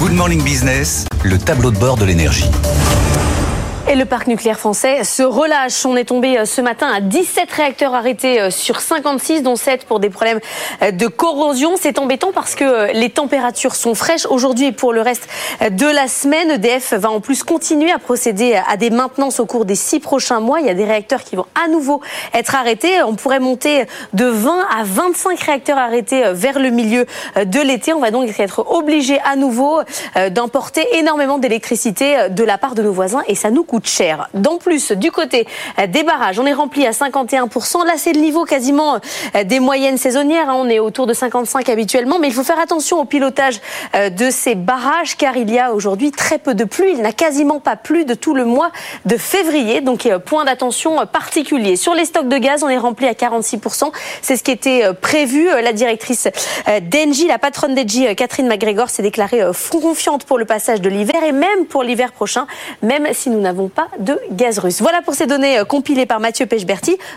Good Morning Business, le tableau de bord de l'énergie. Et le parc nucléaire français se relâche. On est tombé euh, ce matin à 17 réacteurs arrêtés euh, sur 56, dont 7 pour des problèmes euh, de corrosion. C'est embêtant parce que les températures sont fraîches aujourd'hui et pour le reste de la semaine. EDF va en plus continuer à procéder à des maintenances au cours des six prochains mois. Il y a des réacteurs qui vont à nouveau être arrêtés. On pourrait monter de 20 à 25 réacteurs arrêtés vers le milieu de l'été. On va donc être obligé à nouveau d'emporter énormément d'électricité de la part de nos voisins et ça nous coûte cher. D'en plus, du côté euh, des barrages, on est rempli à 51%. Là, c'est le niveau quasiment euh, des moyennes saisonnières. Hein. On est autour de 55 habituellement, mais il faut faire attention au pilotage euh, de ces barrages car il y a aujourd'hui très peu de pluie. Il n'a quasiment pas plu de tout le mois de février. Donc, point d'attention particulier. Sur les stocks de gaz, on est rempli à 46%. C'est ce qui était prévu. La directrice d'Engie, la patronne d'Engie, Catherine McGregor, s'est déclarée confiante pour le passage de l'hiver et même pour l'hiver prochain, même si nous n'avons pas de gaz russe. Voilà pour ces données euh, compilées par Mathieu Pechberti.